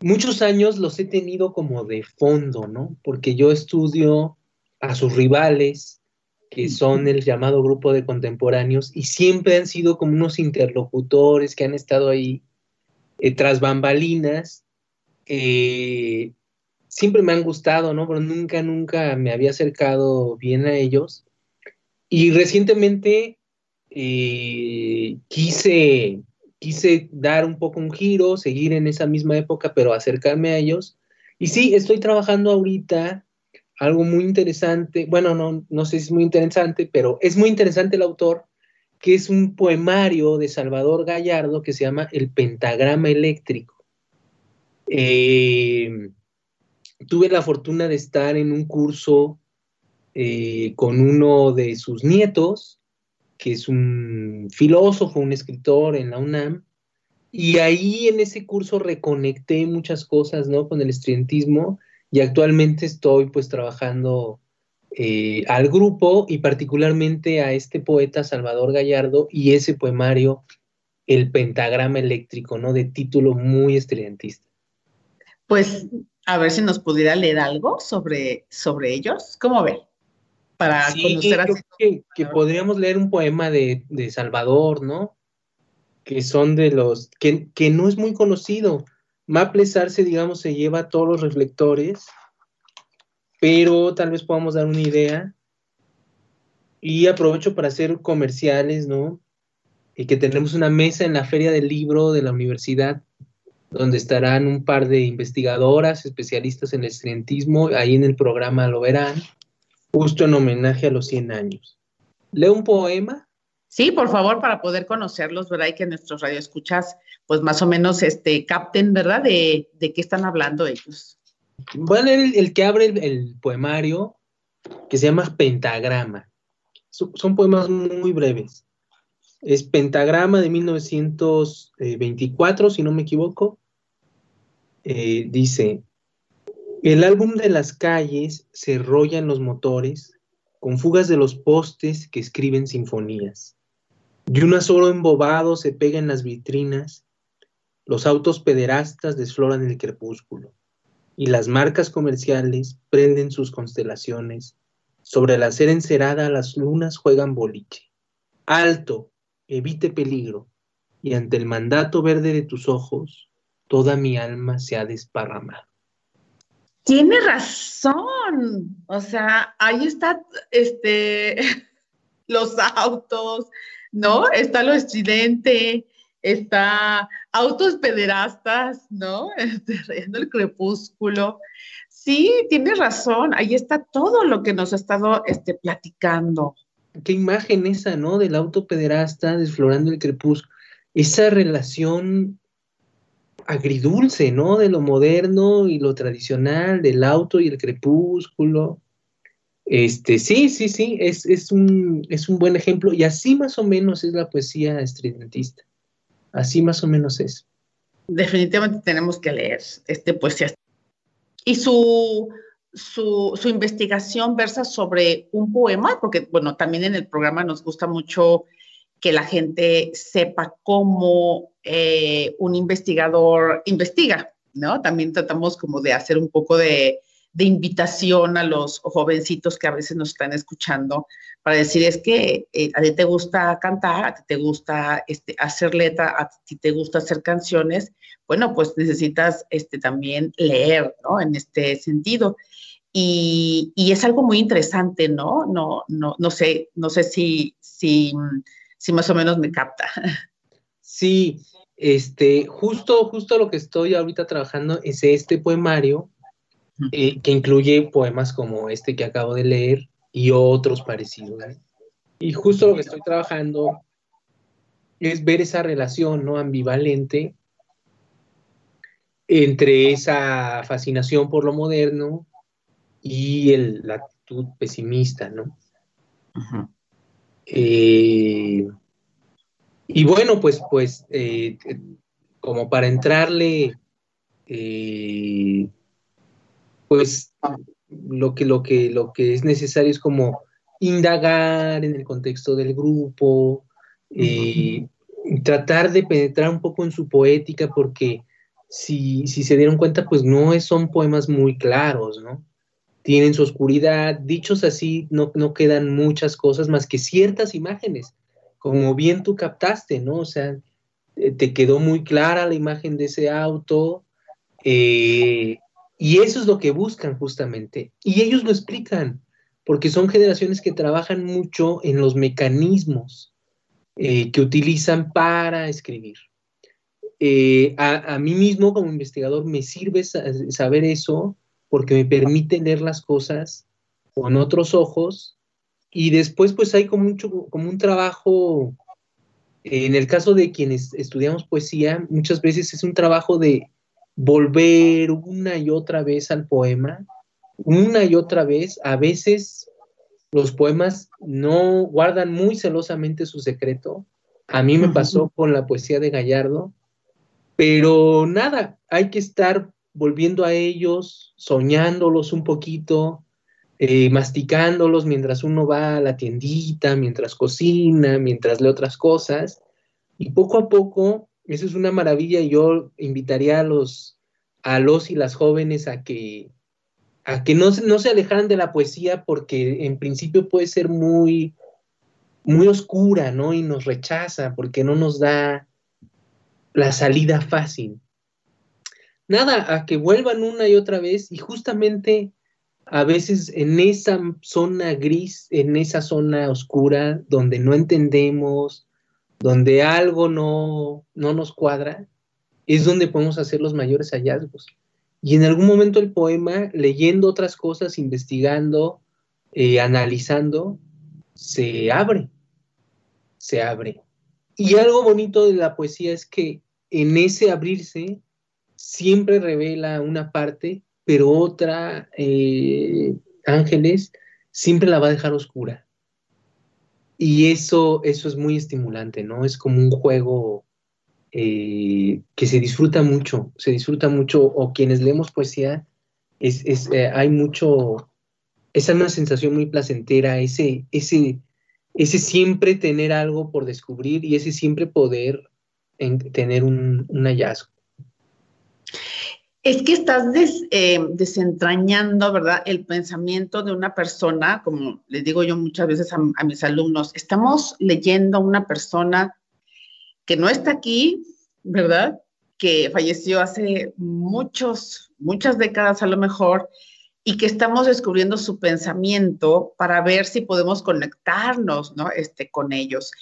muchos años los he tenido como de fondo, ¿no? Porque yo estudio a sus rivales, que son el llamado grupo de contemporáneos y siempre han sido como unos interlocutores que han estado ahí eh, tras bambalinas. Eh, siempre me han gustado, ¿no? Pero nunca, nunca me había acercado bien a ellos. Y recientemente eh, quise, quise dar un poco un giro, seguir en esa misma época, pero acercarme a ellos. Y sí, estoy trabajando ahorita algo muy interesante, bueno, no, no sé si es muy interesante, pero es muy interesante el autor, que es un poemario de Salvador Gallardo que se llama El Pentagrama Eléctrico. Eh, tuve la fortuna de estar en un curso eh, con uno de sus nietos, que es un filósofo, un escritor en la UNAM, Y ahí en ese curso reconecté muchas cosas, ¿no? Con el estudiantismo y actualmente estoy pues trabajando eh, al grupo y particularmente a este poeta Salvador Gallardo y ese poemario, El pentagrama eléctrico, ¿no? De título muy estudiantista. Pues a ver si nos pudiera leer algo sobre, sobre ellos. ¿Cómo ve? Para conocer que, que podríamos leer un poema de, de Salvador, ¿no? que son de los, que, que no es muy conocido. Maples Arce, digamos, se lleva todos los reflectores, pero tal vez podamos dar una idea. Y aprovecho para hacer comerciales, ¿no? Y que tenemos una mesa en la Feria del Libro de la universidad, donde estarán un par de investigadoras, especialistas en el estudiantismo, ahí en el programa lo verán, justo en homenaje a los 100 años. Leo un poema Sí, por favor, para poder conocerlos, ¿verdad? Y que nuestros radioescuchas, pues más o menos, este, capten, ¿verdad? De qué están hablando ellos. Voy a leer el, que abre el, poemario, que se llama Pentagrama. son poemas muy breves. Es Pentagrama de 1924, si no me equivoco. Eh, dice, el álbum de las calles se enrolla en los motores con fugas de los postes que escriben sinfonías. Y un azoro embobado se pega en las vitrinas, los autos pederastas desfloran el crepúsculo, y las marcas comerciales prenden sus constelaciones. Sobre la acera encerada las lunas juegan boliche. Alto, evite peligro, y ante el mandato verde de tus ojos, toda mi alma se ha desparramado. Tiene razón. O sea, ahí está este los autos, ¿no? Está lo estridente, está autos pederastas, ¿no? Este, el crepúsculo. Sí, tienes razón, ahí está todo lo que nos ha estado este, platicando. Qué imagen esa, ¿no? Del auto pederasta desflorando el crepúsculo. Esa relación agridulce, ¿no? De lo moderno y lo tradicional, del auto y el crepúsculo. Este, sí, sí, sí, es, es, un, es un buen ejemplo y así más o menos es la poesía estridentista. Así más o menos es. Definitivamente tenemos que leer este poesía. Y su, su, su, investigación versa sobre un poema, porque, bueno, también en el programa nos gusta mucho que la gente sepa cómo eh, un investigador investiga, ¿no? También tratamos como de hacer un poco de, de invitación a los jovencitos que a veces nos están escuchando para decir es que eh, a ti te gusta cantar, a ti te gusta este, hacer letra, a ti te gusta hacer canciones, bueno, pues necesitas este, también leer, ¿no? En este sentido. Y, y, es algo muy interesante, ¿no? No, no, no sé, no sé si, si, si más o menos me capta. Sí, este, justo, justo lo que estoy ahorita trabajando es este poemario eh, que incluye poemas como este que acabo de leer y otros parecidos. Y justo lo que estoy trabajando es ver esa relación ¿no? ambivalente entre esa fascinación por lo moderno y el, la actitud pesimista, ¿no? Eh, y bueno, pues, pues eh, como para entrarle pues lo que, lo que, lo que es necesario es como indagar en el contexto del grupo, eh, tratar de penetrar un poco en su poética, porque si, se dieron cuenta, pues no son poemas muy claros, ¿no? Tienen su oscuridad, dichos así, no, no quedan muchas cosas más que ciertas imágenes, como bien tú captaste, ¿no? O sea, te quedó muy clara la imagen de ese auto, eh, y eso es lo que buscan justamente. Y ellos lo explican, porque son generaciones que trabajan mucho en los mecanismos eh, que utilizan para escribir. Eh, a, mí mismo como investigador me sirve saber eso porque me permite leer las cosas con otros ojos y después pues hay como un, como un trabajo, en el caso de quienes estudiamos poesía, muchas veces es un trabajo de volver una y otra vez al poema, una y otra vez, a veces los poemas no guardan muy celosamente su secreto. A mí me pasó con la poesía de Gallardo, Pero nada, hay que estar volviendo a ellos, soñándolos un poquito, eh, masticándolos mientras uno va a la tiendita, mientras cocina, mientras lee otras cosas. Y poco a poco, eso es una maravilla. Y yo invitaría a los, a los y las jóvenes a que, a que no, no se alejaran de la poesía porque en principio puede ser muy, muy oscura, ¿no? Y nos rechaza porque no nos da la salida fácil. Nada, a que vuelvan una y otra vez y justamente a veces en esa zona gris, en esa zona oscura, donde no entendemos, donde algo no, no nos cuadra, es donde podemos hacer los mayores hallazgos. Y en algún momento el poema, leyendo otras cosas, investigando, eh, analizando, se abre, se abre. Y algo bonito de la poesía es que en ese abrirse siempre revela una parte pero otra, eh, Ángeles, siempre la va a dejar oscura. Y eso, eso es muy estimulante, ¿no? Es como un juego eh, que se disfruta mucho, se disfruta mucho, o quienes leemos poesía, es, eh, hay mucho, esa es una sensación muy placentera, ese, ese, ese siempre tener algo por descubrir y ese siempre poder tener un, un hallazgo. Es que estás eh, desentrañando, ¿verdad? El pensamiento de una persona, como les digo yo muchas veces a, mis alumnos, estamos leyendo a una persona que no está aquí, ¿verdad? Que falleció hace muchos, muchas décadas a lo mejor, y que estamos descubriendo su pensamiento para ver si podemos conectarnos, ¿no? Este, con ellos.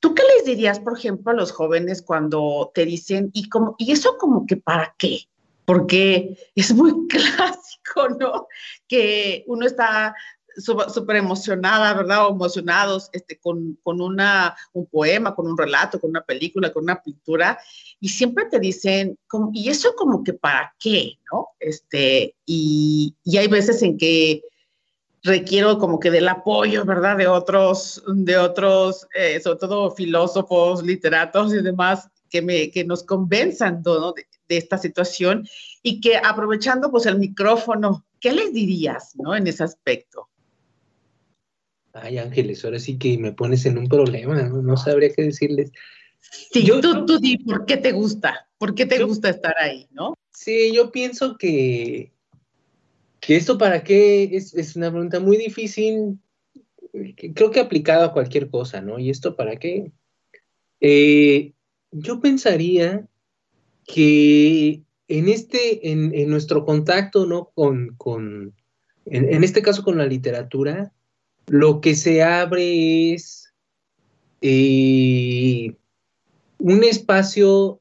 ¿Tú qué les dirías, por ejemplo, a los jóvenes cuando te dicen, ¿y, como, ¿y eso como que para qué? Porque es muy clásico, ¿no? Que uno está súper emocionada, ¿verdad? O emocionados este, con, una, un poema, con un relato, con una película, con una pintura, y siempre te dicen, ¿y eso como que para qué, no? Este, y, hay veces en que requiero como que del apoyo, ¿verdad? De otros, de otros, eh, sobre todo filósofos, literatos y demás, que, me, que nos convenzan ¿no? de, esta situación y que aprovechando pues el micrófono, ¿qué les dirías ¿no? en ese aspecto? Ay, Ángeles, ahora sí que me pones en un problema, no, sabría qué decirles. Sí, yo, tú, tú di por qué te gusta, por qué te gusta estar ahí, ¿no? Sí, yo pienso que, que esto para qué es, es una pregunta muy difícil, creo que aplicado a cualquier cosa, ¿no? ¿Y esto para qué? Eh, yo pensaría que en este, en, nuestro contacto, ¿no? Con, con en, este caso con la literatura, lo que se abre es eh, un espacio,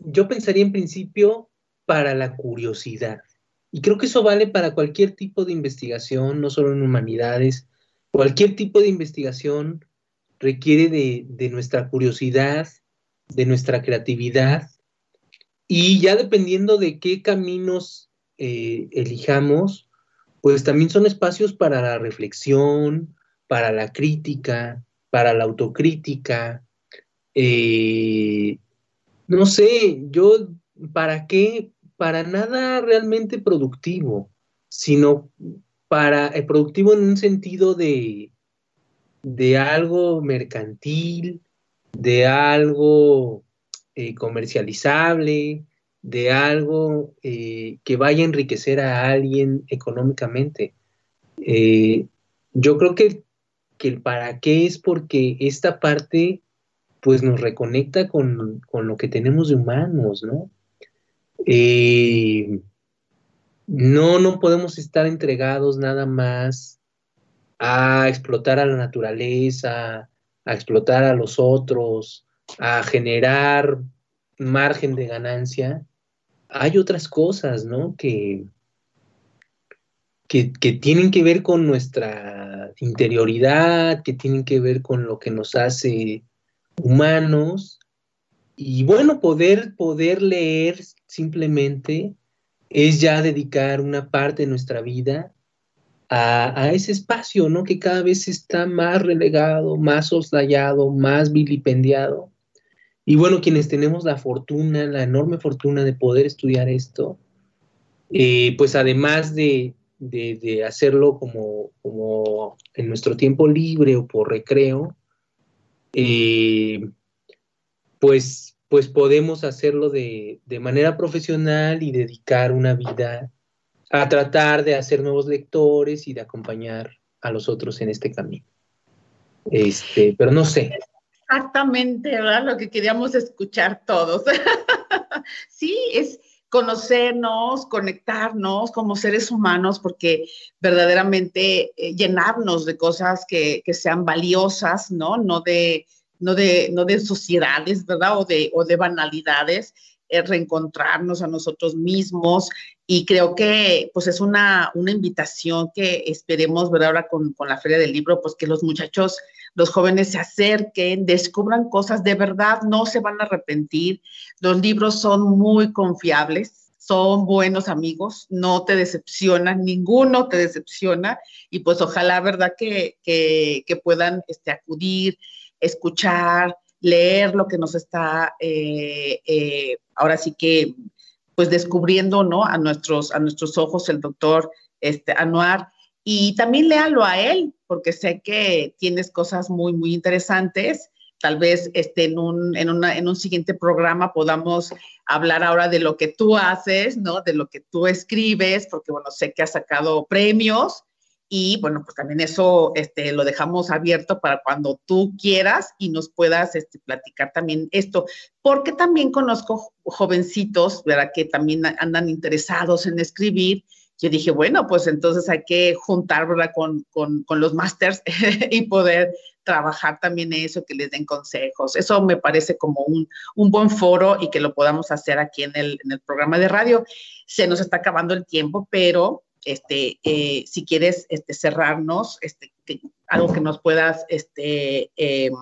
yo pensaría en principio, para la curiosidad. Y creo que eso vale para cualquier tipo de investigación, no solo en humanidades. Cualquier tipo de investigación requiere de, de nuestra curiosidad, de nuestra creatividad y ya dependiendo de qué caminos eh, elijamos, pues también son espacios para la reflexión, para la crítica, para la autocrítica. Eh, no sé, yo, ¿para qué? Para nada realmente productivo, sino para eh, productivo en un sentido de, de algo mercantil, de algo eh, comercializable, de algo eh, que vaya a enriquecer a alguien económicamente. Eh, yo creo que, que, el para qué es porque esta parte pues nos reconecta con, con lo que tenemos de humanos, ¿no? no, no podemos estar entregados nada más a explotar a la naturaleza, a explotar a los otros, a generar margen de ganancia, hay otras cosas, ¿no? Que, que, tienen que ver con nuestra interioridad, que tienen que ver con lo que nos hace humanos. Y bueno, poder, poder leer simplemente es ya dedicar una parte de nuestra vida a, ese espacio, ¿no? Que cada vez está más relegado, más soslayado, más vilipendiado. Y bueno, quienes tenemos la fortuna, la enorme fortuna de poder estudiar esto, eh, pues además de, hacerlo como, como, en nuestro tiempo libre o por recreo, eh, pues, pues podemos hacerlo de, de, manera profesional y dedicar una vida a tratar de hacer nuevos lectores y de acompañar a los otros en este camino. Este, pero no sé, Exactamente, ¿verdad? Lo que queríamos escuchar todos. sí, es conocernos, conectarnos como seres humanos, porque verdaderamente eh, llenarnos de cosas que, sean valiosas, ¿no? No de, no de, no de sociedades, ¿verdad? O de, o de banalidades, eh, reencontrarnos a nosotros mismos. Y creo que pues es una, una invitación que esperemos ver ahora con, con la Feria del Libro, pues que los muchachos los jóvenes se acerquen, descubran cosas de verdad, no se van a arrepentir. Los libros son muy confiables, son buenos amigos, no te decepcionan, ninguno te decepciona y pues ojalá, ¿verdad? Que, puedan este, acudir, escuchar, leer lo que nos está eh, eh, ahora sí que pues descubriendo, ¿no? A nuestros, a nuestros ojos el doctor este, Anuar y también léalo a él, porque sé que tienes cosas muy, muy interesantes. Tal vez este, en, un, en, una, en un siguiente programa podamos hablar ahora de lo que tú haces, ¿no? De lo que tú escribes, porque, bueno, sé que has sacado premios y, bueno, pues también eso este, lo dejamos abierto para cuando tú quieras y nos puedas este, platicar también esto, porque también conozco jovencitos, ¿verdad? Que también andan interesados en escribir yo dije, bueno, pues entonces hay que juntar con, con, los másters y poder trabajar también eso, que les den consejos. Eso me parece como un, un buen foro y que lo podamos hacer aquí en el, en el, programa de radio. Se nos está acabando el tiempo, pero este, eh, si quieres este, cerrarnos, este, algo que nos puedas, este, em,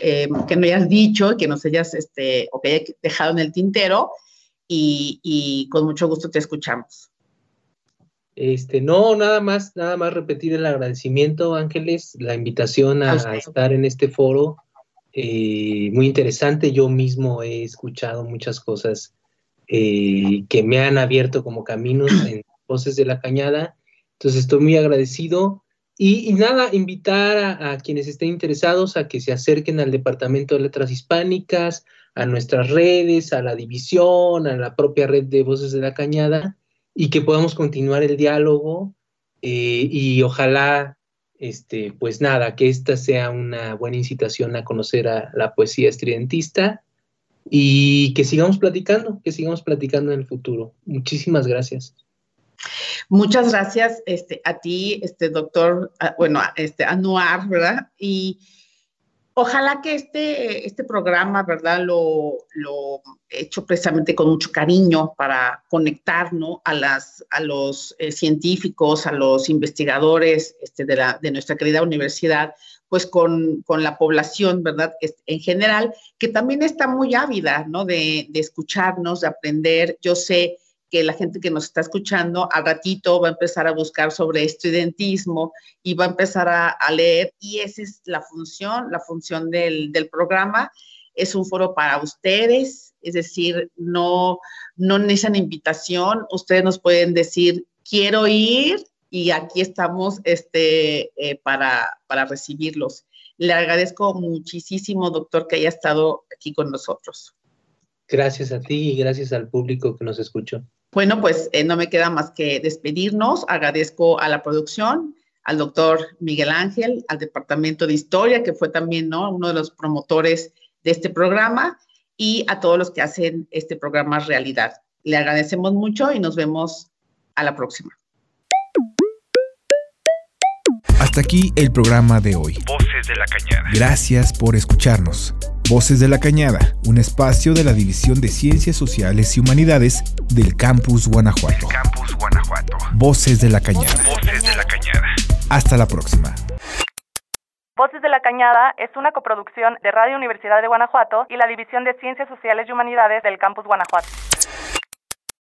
em, que no hayas dicho, que nos hayas, este, o que hayas dejado en el tintero, y, y con mucho gusto te escuchamos. Este, no, nada más, nada más repetir el agradecimiento, Ángeles, la invitación a, estar en este foro. Eh, muy interesante, yo mismo he escuchado muchas cosas eh, que me han abierto como caminos en Voces de la Cañada. Entonces estoy muy agradecido. Y, nada, invitar a, a, quienes estén interesados a que se acerquen al Departamento de Letras Hispánicas, a nuestras redes, a la división, a la propia red de Voces de la Cañada y que podamos continuar el diálogo eh, y ojalá, este, pues nada, que esta sea una buena incitación a conocer a la poesía estridentista y que sigamos platicando, que sigamos platicando en el futuro. Muchísimas gracias. Muchas gracias este, a ti, este doctor, bueno, este, Anuar, ¿verdad? Y Ojalá que este, este programa, ¿verdad? Lo, lo he hecho precisamente con mucho cariño para conectar, ¿no? A, las, a los eh, científicos, a los investigadores este, de, la, de nuestra querida universidad, pues con, con la población, ¿verdad? En general, que también está muy ávida, ¿no? De, de escucharnos, de aprender. Yo sé que la gente que nos está escuchando al ratito va a empezar a buscar sobre estudiantismo y va a empezar a, leer y esa es la función, la función del, programa. Es un foro para ustedes, es decir, no, no necesitan invitación, ustedes nos pueden decir, quiero ir y aquí estamos este, eh, para, para recibirlos. Le agradezco muchísimo, doctor, que haya estado aquí con nosotros. Gracias a ti y gracias al público que nos escuchó. Bueno, pues eh, no me queda más que despedirnos. Agradezco a la producción, al doctor Miguel Ángel, al Departamento de Historia, que fue también ¿no? uno de los promotores de este programa, y a todos los que hacen este programa realidad. Le agradecemos mucho y nos vemos a la próxima. Hasta aquí el programa de hoy. Voces de la Cañada. Gracias por escucharnos. Voces de la Cañada, un espacio de la División de Ciencias Sociales y Humanidades del Campus Guanajuato. Campus Guanajuato. Voces de la Cañada. Voces de la Cañada. Hasta la próxima. Voces de la Cañada es una coproducción de Radio Universidad de Guanajuato y la División de Ciencias Sociales y Humanidades del Campus Guanajuato.